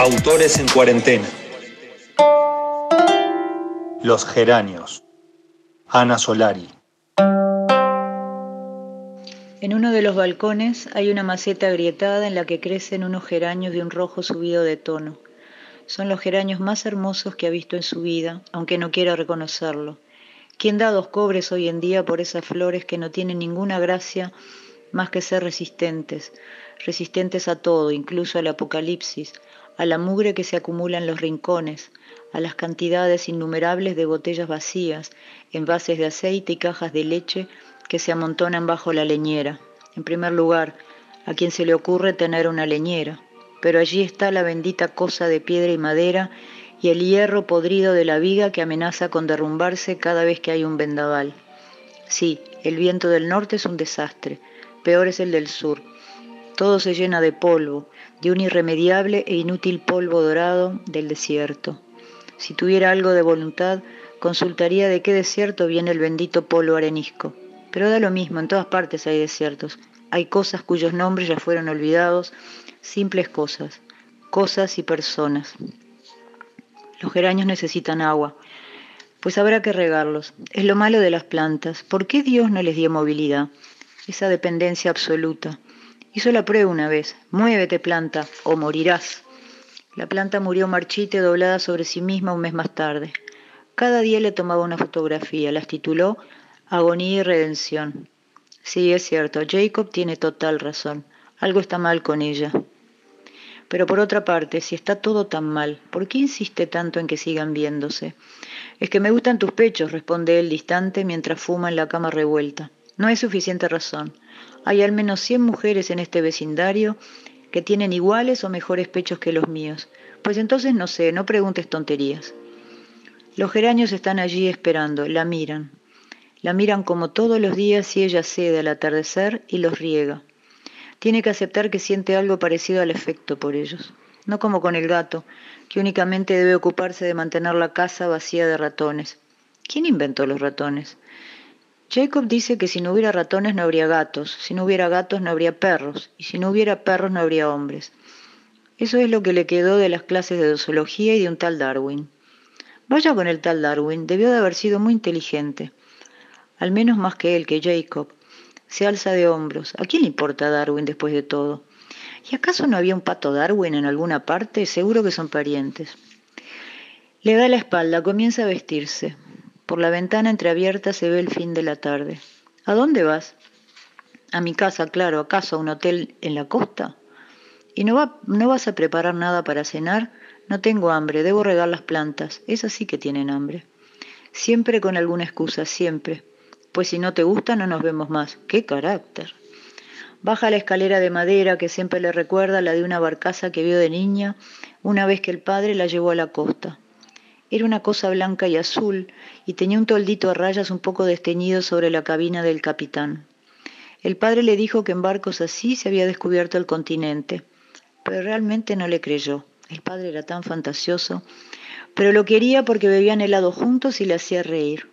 Autores en cuarentena. Los geranios. Ana Solari. En uno de los balcones hay una maceta agrietada en la que crecen unos geranios de un rojo subido de tono. Son los geranios más hermosos que ha visto en su vida, aunque no quiera reconocerlo. ¿Quién da dos cobres hoy en día por esas flores que no tienen ninguna gracia más que ser resistentes, resistentes a todo, incluso al apocalipsis, a la mugre que se acumula en los rincones, a las cantidades innumerables de botellas vacías, envases de aceite y cajas de leche que se amontonan bajo la leñera. En primer lugar, a quien se le ocurre tener una leñera, pero allí está la bendita cosa de piedra y madera y el hierro podrido de la viga que amenaza con derrumbarse cada vez que hay un vendaval. Sí, el viento del norte es un desastre, peor es el del sur. Todo se llena de polvo, de un irremediable e inútil polvo dorado del desierto. Si tuviera algo de voluntad, consultaría de qué desierto viene el bendito polvo arenisco. Pero da lo mismo, en todas partes hay desiertos. Hay cosas cuyos nombres ya fueron olvidados, simples cosas, cosas y personas. Los geranios necesitan agua, pues habrá que regarlos. Es lo malo de las plantas. ¿Por qué Dios no les dio movilidad? Esa dependencia absoluta. Hizo la prueba una vez. Muévete, planta, o morirás. La planta murió marchita doblada sobre sí misma un mes más tarde. Cada día le tomaba una fotografía, las tituló Agonía y Redención. Sí, es cierto, Jacob tiene total razón. Algo está mal con ella. Pero por otra parte, si está todo tan mal, ¿por qué insiste tanto en que sigan viéndose? Es que me gustan tus pechos, responde él distante mientras fuma en la cama revuelta. No hay suficiente razón. Hay al menos 100 mujeres en este vecindario que tienen iguales o mejores pechos que los míos. Pues entonces no sé, no preguntes tonterías. Los geranios están allí esperando, la miran. La miran como todos los días y ella cede al atardecer y los riega. Tiene que aceptar que siente algo parecido al efecto por ellos. No como con el gato, que únicamente debe ocuparse de mantener la casa vacía de ratones. ¿Quién inventó los ratones? Jacob dice que si no hubiera ratones no habría gatos, si no hubiera gatos no habría perros, y si no hubiera perros no habría hombres. Eso es lo que le quedó de las clases de zoología y de un tal Darwin. Vaya con el tal Darwin, debió de haber sido muy inteligente, al menos más que él, que Jacob. Se alza de hombros. ¿A quién le importa Darwin después de todo? ¿Y acaso no había un pato Darwin en alguna parte? Seguro que son parientes. Le da la espalda, comienza a vestirse. Por la ventana entreabierta se ve el fin de la tarde. ¿A dónde vas? A mi casa, claro. ¿Acaso a un hotel en la costa? ¿Y no, va, no vas a preparar nada para cenar? No tengo hambre, debo regar las plantas. Esas sí que tienen hambre. Siempre con alguna excusa, siempre. Pues si no te gusta no nos vemos más. ¡Qué carácter! Baja la escalera de madera que siempre le recuerda la de una barcaza que vio de niña una vez que el padre la llevó a la costa. Era una cosa blanca y azul y tenía un toldito a rayas un poco desteñido sobre la cabina del capitán. El padre le dijo que en barcos así se había descubierto el continente, pero realmente no le creyó. El padre era tan fantasioso, pero lo quería porque bebían helado juntos y le hacía reír.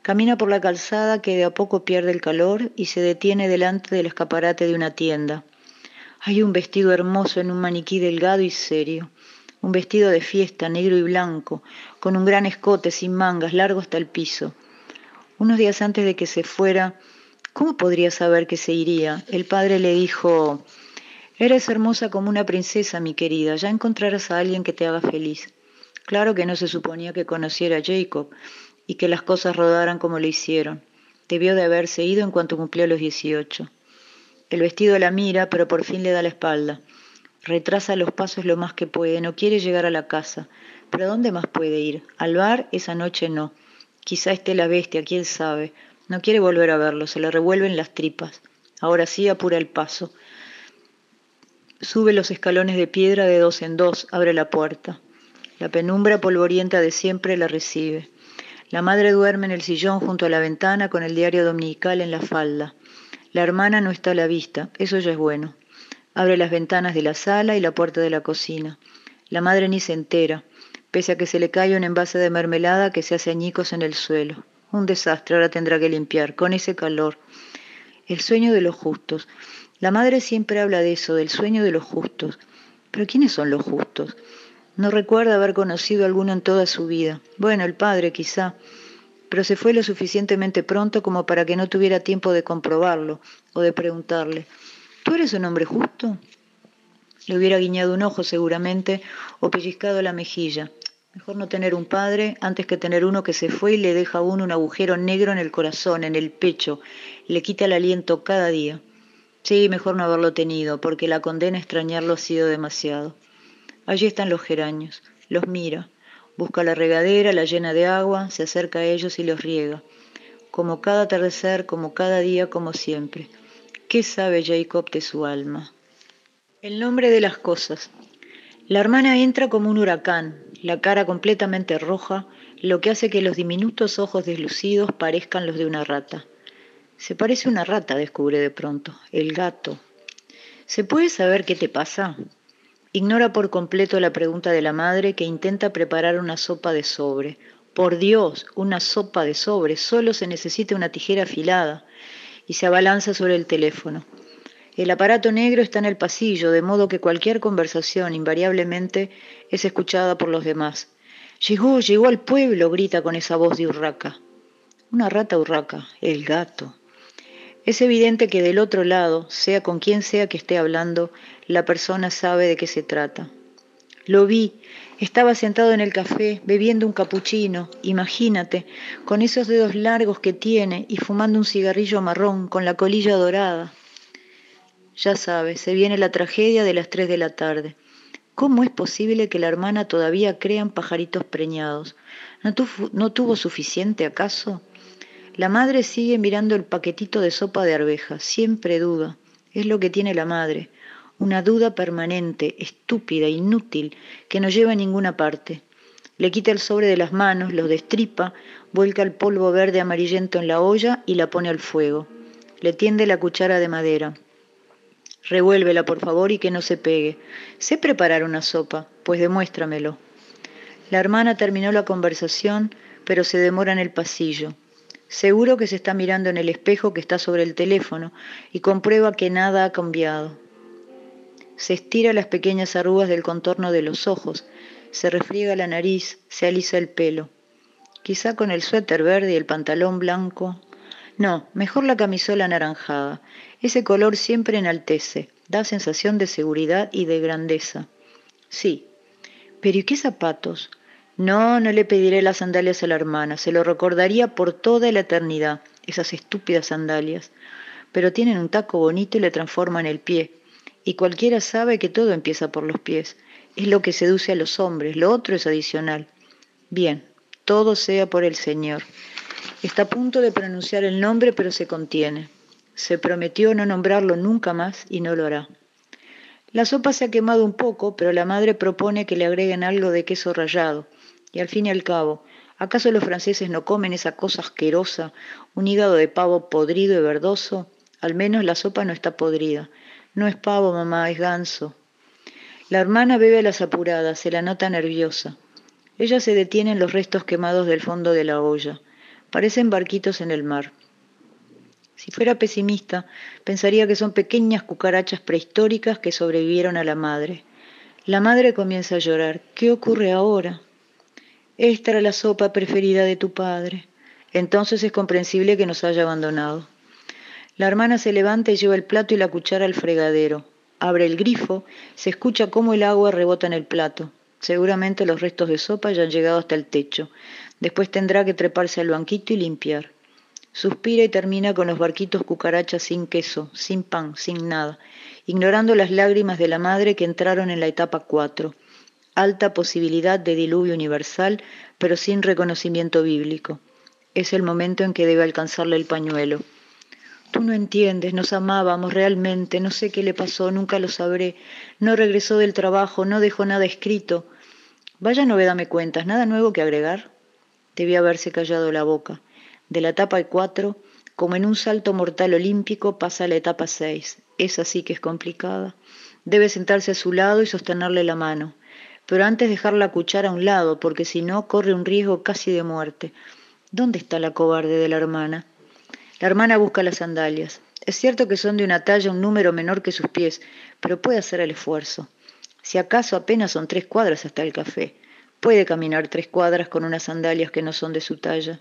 Camina por la calzada que de a poco pierde el calor y se detiene delante del escaparate de una tienda. Hay un vestido hermoso en un maniquí delgado y serio un vestido de fiesta negro y blanco, con un gran escote sin mangas, largo hasta el piso. Unos días antes de que se fuera, ¿cómo podría saber que se iría? El padre le dijo, Eres hermosa como una princesa, mi querida, ya encontrarás a alguien que te haga feliz. Claro que no se suponía que conociera a Jacob y que las cosas rodaran como le hicieron. Debió de haberse ido en cuanto cumplió los dieciocho. El vestido la mira, pero por fin le da la espalda. Retrasa los pasos lo más que puede, no quiere llegar a la casa. ¿Pero dónde más puede ir? Al bar esa noche no. Quizá esté la bestia, quién sabe. No quiere volver a verlo, se le revuelven las tripas. Ahora sí apura el paso. Sube los escalones de piedra de dos en dos, abre la puerta. La penumbra polvorienta de siempre la recibe. La madre duerme en el sillón junto a la ventana con el diario dominical en la falda. La hermana no está a la vista, eso ya es bueno. Abre las ventanas de la sala y la puerta de la cocina. La madre ni se entera, pese a que se le cae un envase de mermelada que se hace añicos en el suelo. Un desastre, ahora tendrá que limpiar, con ese calor. El sueño de los justos. La madre siempre habla de eso, del sueño de los justos. Pero ¿quiénes son los justos? No recuerda haber conocido alguno en toda su vida. Bueno, el padre quizá, pero se fue lo suficientemente pronto como para que no tuviera tiempo de comprobarlo o de preguntarle, ¿tú eres un hombre justo? Le hubiera guiñado un ojo seguramente o pellizcado la mejilla. Mejor no tener un padre antes que tener uno que se fue y le deja a uno un agujero negro en el corazón, en el pecho, le quita el aliento cada día. Sí, mejor no haberlo tenido, porque la condena a extrañarlo ha sido demasiado. Allí están los geranios, los mira, busca la regadera, la llena de agua, se acerca a ellos y los riega. Como cada atardecer, como cada día, como siempre. ¿Qué sabe Jacob de su alma? El nombre de las cosas. La hermana entra como un huracán, la cara completamente roja, lo que hace que los diminutos ojos deslucidos parezcan los de una rata. Se parece una rata, descubre de pronto, el gato. ¿Se puede saber qué te pasa? Ignora por completo la pregunta de la madre que intenta preparar una sopa de sobre. Por Dios, una sopa de sobre, solo se necesita una tijera afilada. Y se abalanza sobre el teléfono. El aparato negro está en el pasillo, de modo que cualquier conversación invariablemente es escuchada por los demás. Llegó, llegó al pueblo, grita con esa voz de urraca. Una rata urraca, el gato. Es evidente que del otro lado, sea con quien sea que esté hablando, la persona sabe de qué se trata. Lo vi, estaba sentado en el café bebiendo un capuchino, imagínate, con esos dedos largos que tiene y fumando un cigarrillo marrón con la colilla dorada. Ya sabes, se viene la tragedia de las tres de la tarde. ¿Cómo es posible que la hermana todavía crea en pajaritos preñados? ¿No, ¿No tuvo suficiente acaso? La madre sigue mirando el paquetito de sopa de arveja, siempre duda. Es lo que tiene la madre, una duda permanente, estúpida, inútil, que no lleva a ninguna parte. Le quita el sobre de las manos, lo destripa, vuelca el polvo verde amarillento en la olla y la pone al fuego. Le tiende la cuchara de madera. Revuélvela, por favor, y que no se pegue. Sé preparar una sopa, pues demuéstramelo. La hermana terminó la conversación, pero se demora en el pasillo. Seguro que se está mirando en el espejo que está sobre el teléfono y comprueba que nada ha cambiado. Se estira las pequeñas arrugas del contorno de los ojos, se refriega la nariz, se alisa el pelo. Quizá con el suéter verde y el pantalón blanco. No, mejor la camisola anaranjada. Ese color siempre enaltece, da sensación de seguridad y de grandeza. Sí, pero ¿y qué zapatos? No, no le pediré las sandalias a la hermana, se lo recordaría por toda la eternidad, esas estúpidas sandalias. Pero tienen un taco bonito y le transforman el pie. Y cualquiera sabe que todo empieza por los pies. Es lo que seduce a los hombres, lo otro es adicional. Bien, todo sea por el Señor. Está a punto de pronunciar el nombre, pero se contiene. Se prometió no nombrarlo nunca más y no lo hará. La sopa se ha quemado un poco, pero la madre propone que le agreguen algo de queso rallado y al fin y al cabo, ¿acaso los franceses no comen esa cosa asquerosa, un hígado de pavo podrido y verdoso? Al menos la sopa no está podrida. No es pavo, mamá, es ganso. La hermana bebe a las apuradas, se la nota nerviosa. Ella se detiene en los restos quemados del fondo de la olla. Parecen barquitos en el mar. Si fuera pesimista, pensaría que son pequeñas cucarachas prehistóricas que sobrevivieron a la madre. La madre comienza a llorar. ¿Qué ocurre ahora? Esta era la sopa preferida de tu padre. Entonces es comprensible que nos haya abandonado. La hermana se levanta y lleva el plato y la cuchara al fregadero. Abre el grifo, se escucha cómo el agua rebota en el plato. Seguramente los restos de sopa ya han llegado hasta el techo. Después tendrá que treparse al banquito y limpiar. Suspira y termina con los barquitos cucarachas sin queso, sin pan, sin nada, ignorando las lágrimas de la madre que entraron en la etapa cuatro alta posibilidad de diluvio universal, pero sin reconocimiento bíblico. Es el momento en que debe alcanzarle el pañuelo. Tú no entiendes, nos amábamos realmente, no sé qué le pasó, nunca lo sabré. No regresó del trabajo, no dejó nada escrito. Vaya novedad me cuentas, ¿nada nuevo que agregar? Debía haberse callado la boca. De la etapa 4, como en un salto mortal olímpico, pasa a la etapa 6. Esa sí que es complicada. Debe sentarse a su lado y sostenerle la mano pero antes dejar la cuchara a un lado, porque si no corre un riesgo casi de muerte. ¿Dónde está la cobarde de la hermana? La hermana busca las sandalias. Es cierto que son de una talla un número menor que sus pies, pero puede hacer el esfuerzo. Si acaso apenas son tres cuadras hasta el café. Puede caminar tres cuadras con unas sandalias que no son de su talla.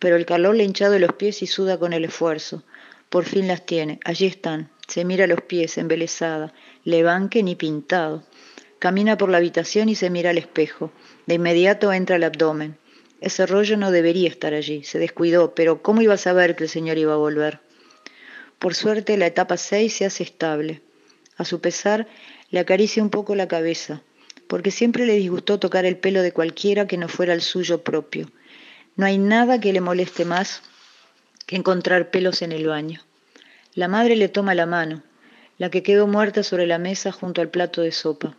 Pero el calor le ha hinchado los pies y suda con el esfuerzo. Por fin las tiene. Allí están. Se mira los pies, embelesada. Levanque ni pintado. Camina por la habitación y se mira al espejo. De inmediato entra el abdomen. Ese rollo no debería estar allí. Se descuidó, pero ¿cómo iba a saber que el señor iba a volver? Por suerte, la etapa 6 se hace estable. A su pesar, le acaricia un poco la cabeza, porque siempre le disgustó tocar el pelo de cualquiera que no fuera el suyo propio. No hay nada que le moleste más que encontrar pelos en el baño. La madre le toma la mano, la que quedó muerta sobre la mesa junto al plato de sopa.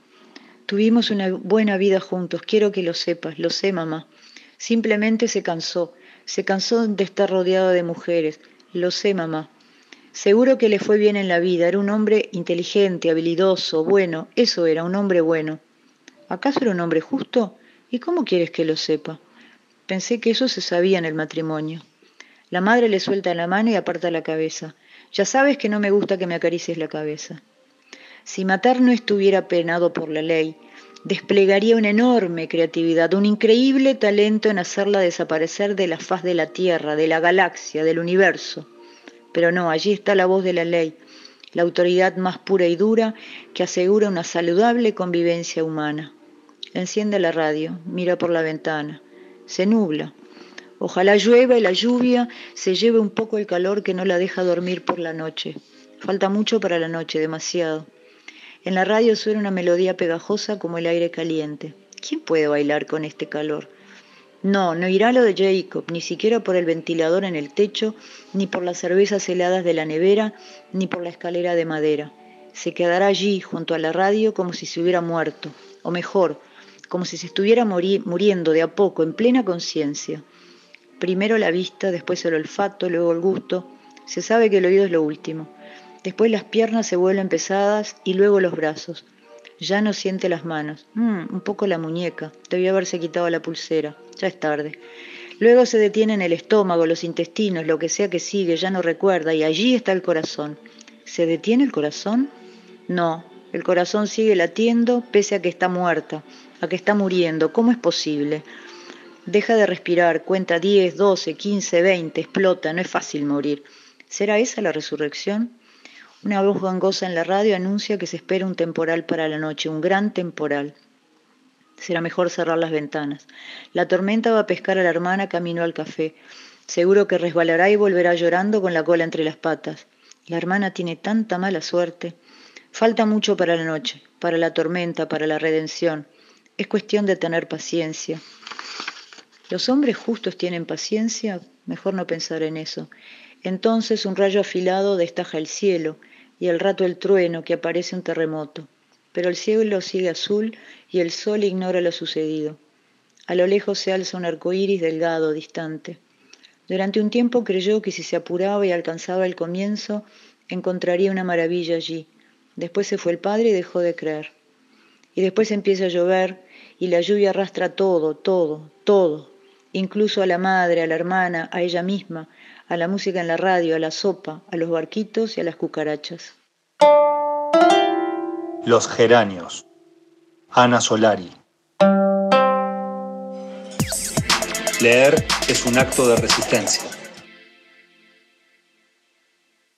Tuvimos una buena vida juntos, quiero que lo sepas, lo sé, mamá. Simplemente se cansó, se cansó de estar rodeado de mujeres, lo sé, mamá. Seguro que le fue bien en la vida, era un hombre inteligente, habilidoso, bueno, eso era, un hombre bueno. ¿Acaso era un hombre justo? ¿Y cómo quieres que lo sepa? Pensé que eso se sabía en el matrimonio. La madre le suelta la mano y aparta la cabeza. Ya sabes que no me gusta que me acaricies la cabeza. Si matar no estuviera penado por la ley, desplegaría una enorme creatividad, un increíble talento en hacerla desaparecer de la faz de la Tierra, de la galaxia, del universo. Pero no, allí está la voz de la ley, la autoridad más pura y dura que asegura una saludable convivencia humana. Enciende la radio, mira por la ventana. Se nubla. Ojalá llueva y la lluvia se lleve un poco el calor que no la deja dormir por la noche. Falta mucho para la noche, demasiado. En la radio suena una melodía pegajosa como el aire caliente. ¿Quién puede bailar con este calor? No, no irá lo de Jacob, ni siquiera por el ventilador en el techo, ni por las cervezas heladas de la nevera, ni por la escalera de madera. Se quedará allí, junto a la radio, como si se hubiera muerto, o mejor, como si se estuviera muriendo de a poco, en plena conciencia. Primero la vista, después el olfato, luego el gusto. Se sabe que el oído es lo último. Después las piernas se vuelven pesadas y luego los brazos. Ya no siente las manos. Mm, un poco la muñeca. Debió haberse quitado la pulsera. Ya es tarde. Luego se detiene en el estómago, los intestinos, lo que sea que sigue, ya no recuerda, y allí está el corazón. ¿Se detiene el corazón? No, el corazón sigue latiendo pese a que está muerta, a que está muriendo. ¿Cómo es posible? Deja de respirar, cuenta 10, 12, 15, 20, explota, no es fácil morir. ¿Será esa la resurrección? Una voz gangosa en la radio anuncia que se espera un temporal para la noche, un gran temporal. Será mejor cerrar las ventanas. La tormenta va a pescar a la hermana camino al café. Seguro que resbalará y volverá llorando con la cola entre las patas. La hermana tiene tanta mala suerte. Falta mucho para la noche, para la tormenta, para la redención. Es cuestión de tener paciencia. ¿Los hombres justos tienen paciencia? Mejor no pensar en eso. Entonces un rayo afilado destaja el cielo y al rato el trueno que aparece un terremoto, pero el cielo sigue azul y el sol ignora lo sucedido. A lo lejos se alza un arco iris delgado, distante. Durante un tiempo creyó que si se apuraba y alcanzaba el comienzo, encontraría una maravilla allí. Después se fue el padre y dejó de creer. Y después empieza a llover y la lluvia arrastra todo, todo, todo, incluso a la madre, a la hermana, a ella misma, a la música en la radio, a la sopa, a los barquitos y a las cucarachas. Los geranios. Ana Solari. Leer es un acto de resistencia.